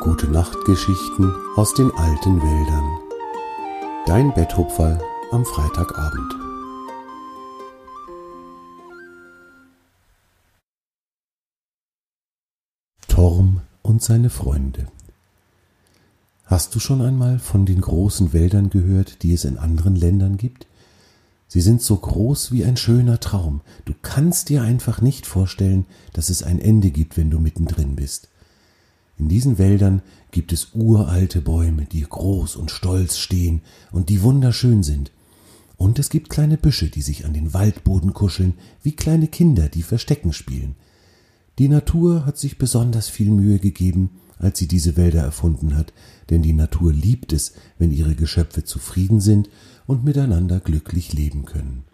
Gute Nachtgeschichten aus den alten Wäldern. Dein Betthupferl am Freitagabend. Torm und seine Freunde. Hast du schon einmal von den großen Wäldern gehört, die es in anderen Ländern gibt? Sie sind so groß wie ein schöner Traum. Du kannst dir einfach nicht vorstellen, dass es ein Ende gibt, wenn du mittendrin bist. In diesen Wäldern gibt es uralte Bäume, die groß und stolz stehen und die wunderschön sind. Und es gibt kleine Büsche, die sich an den Waldboden kuscheln, wie kleine Kinder, die Verstecken spielen. Die Natur hat sich besonders viel Mühe gegeben, als sie diese Wälder erfunden hat, denn die Natur liebt es, wenn ihre Geschöpfe zufrieden sind und miteinander glücklich leben können.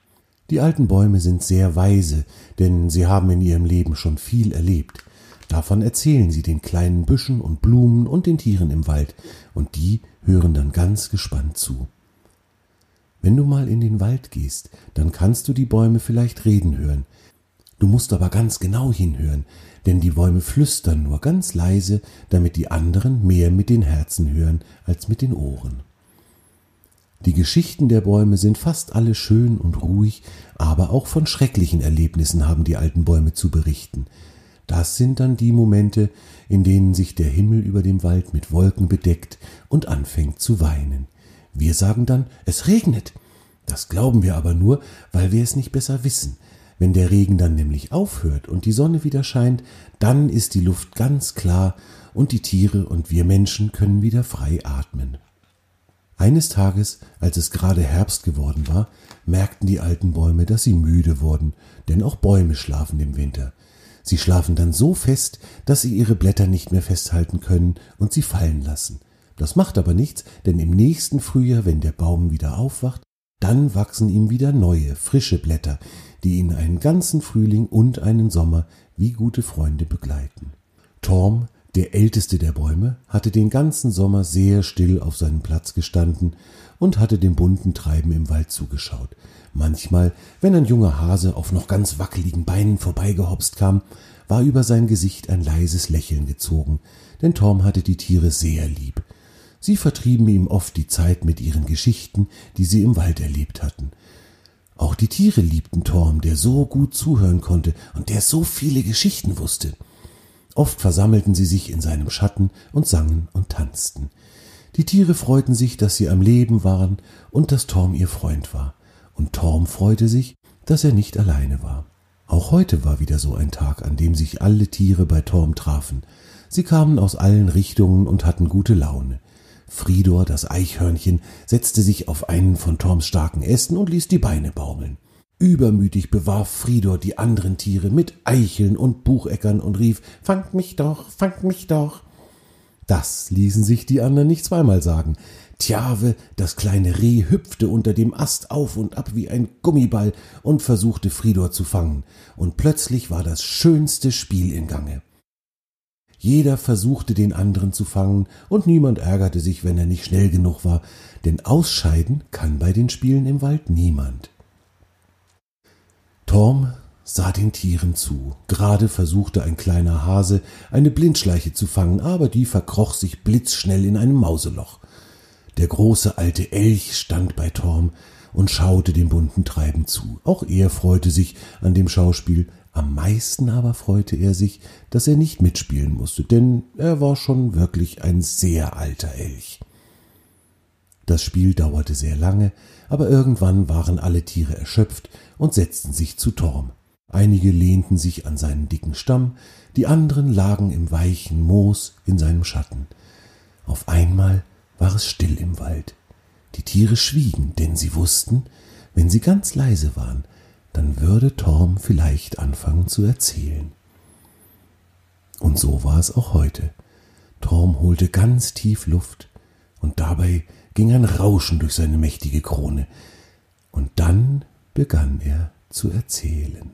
Die alten Bäume sind sehr weise, denn sie haben in ihrem Leben schon viel erlebt. Davon erzählen sie den kleinen Büschen und Blumen und den Tieren im Wald, und die hören dann ganz gespannt zu. Wenn du mal in den Wald gehst, dann kannst du die Bäume vielleicht reden hören. Du musst aber ganz genau hinhören, denn die Bäume flüstern nur ganz leise, damit die anderen mehr mit den Herzen hören als mit den Ohren. Die Geschichten der Bäume sind fast alle schön und ruhig, aber auch von schrecklichen Erlebnissen haben die alten Bäume zu berichten. Das sind dann die Momente, in denen sich der Himmel über dem Wald mit Wolken bedeckt und anfängt zu weinen. Wir sagen dann, es regnet. Das glauben wir aber nur, weil wir es nicht besser wissen. Wenn der Regen dann nämlich aufhört und die Sonne wieder scheint, dann ist die Luft ganz klar und die Tiere und wir Menschen können wieder frei atmen. Eines Tages, als es gerade Herbst geworden war, merkten die alten Bäume, dass sie müde wurden, denn auch Bäume schlafen im Winter. Sie schlafen dann so fest, dass sie ihre Blätter nicht mehr festhalten können und sie fallen lassen. Das macht aber nichts, denn im nächsten Frühjahr, wenn der Baum wieder aufwacht, dann wachsen ihm wieder neue, frische Blätter, die ihn einen ganzen Frühling und einen Sommer wie gute Freunde begleiten. Torm, der älteste der Bäume, hatte den ganzen Sommer sehr still auf seinem Platz gestanden und hatte dem bunten Treiben im Wald zugeschaut. Manchmal, wenn ein junger Hase auf noch ganz wackeligen Beinen vorbeigehopst kam, war über sein Gesicht ein leises Lächeln gezogen, denn Torm hatte die Tiere sehr lieb. Sie vertrieben ihm oft die Zeit mit ihren Geschichten, die sie im Wald erlebt hatten. Auch die Tiere liebten Torm, der so gut zuhören konnte und der so viele Geschichten wusste. Oft versammelten sie sich in seinem Schatten und sangen und tanzten. Die Tiere freuten sich, dass sie am Leben waren und dass Torm ihr Freund war und Torm freute sich, dass er nicht alleine war. Auch heute war wieder so ein Tag, an dem sich alle Tiere bei Torm trafen. Sie kamen aus allen Richtungen und hatten gute Laune. Fridor, das Eichhörnchen, setzte sich auf einen von Torms starken Ästen und ließ die Beine baumeln. Übermütig bewarf Fridor die anderen Tiere mit Eicheln und Bucheckern und rief Fangt mich doch, fangt mich doch. Das ließen sich die anderen nicht zweimal sagen. Tjave, das kleine Reh, hüpfte unter dem Ast auf und ab wie ein Gummiball und versuchte Fridor zu fangen, und plötzlich war das schönste Spiel in Gange. Jeder versuchte den anderen zu fangen, und niemand ärgerte sich, wenn er nicht schnell genug war, denn ausscheiden kann bei den Spielen im Wald niemand. Torm sah den Tieren zu. Gerade versuchte ein kleiner Hase, eine Blindschleiche zu fangen, aber die verkroch sich blitzschnell in einem Mauseloch. Der große alte Elch stand bei Torm und schaute dem bunten Treiben zu. Auch er freute sich an dem Schauspiel, am meisten aber freute er sich, dass er nicht mitspielen musste, denn er war schon wirklich ein sehr alter Elch. Das Spiel dauerte sehr lange, aber irgendwann waren alle Tiere erschöpft und setzten sich zu Torm. Einige lehnten sich an seinen dicken Stamm, die anderen lagen im weichen Moos in seinem Schatten. Auf einmal war es still im Wald. Die Tiere schwiegen, denn sie wussten, wenn sie ganz leise waren, dann würde Torm vielleicht anfangen zu erzählen. Und so war es auch heute. Torm holte ganz tief Luft, und dabei ging ein Rauschen durch seine mächtige Krone, und dann begann er zu erzählen.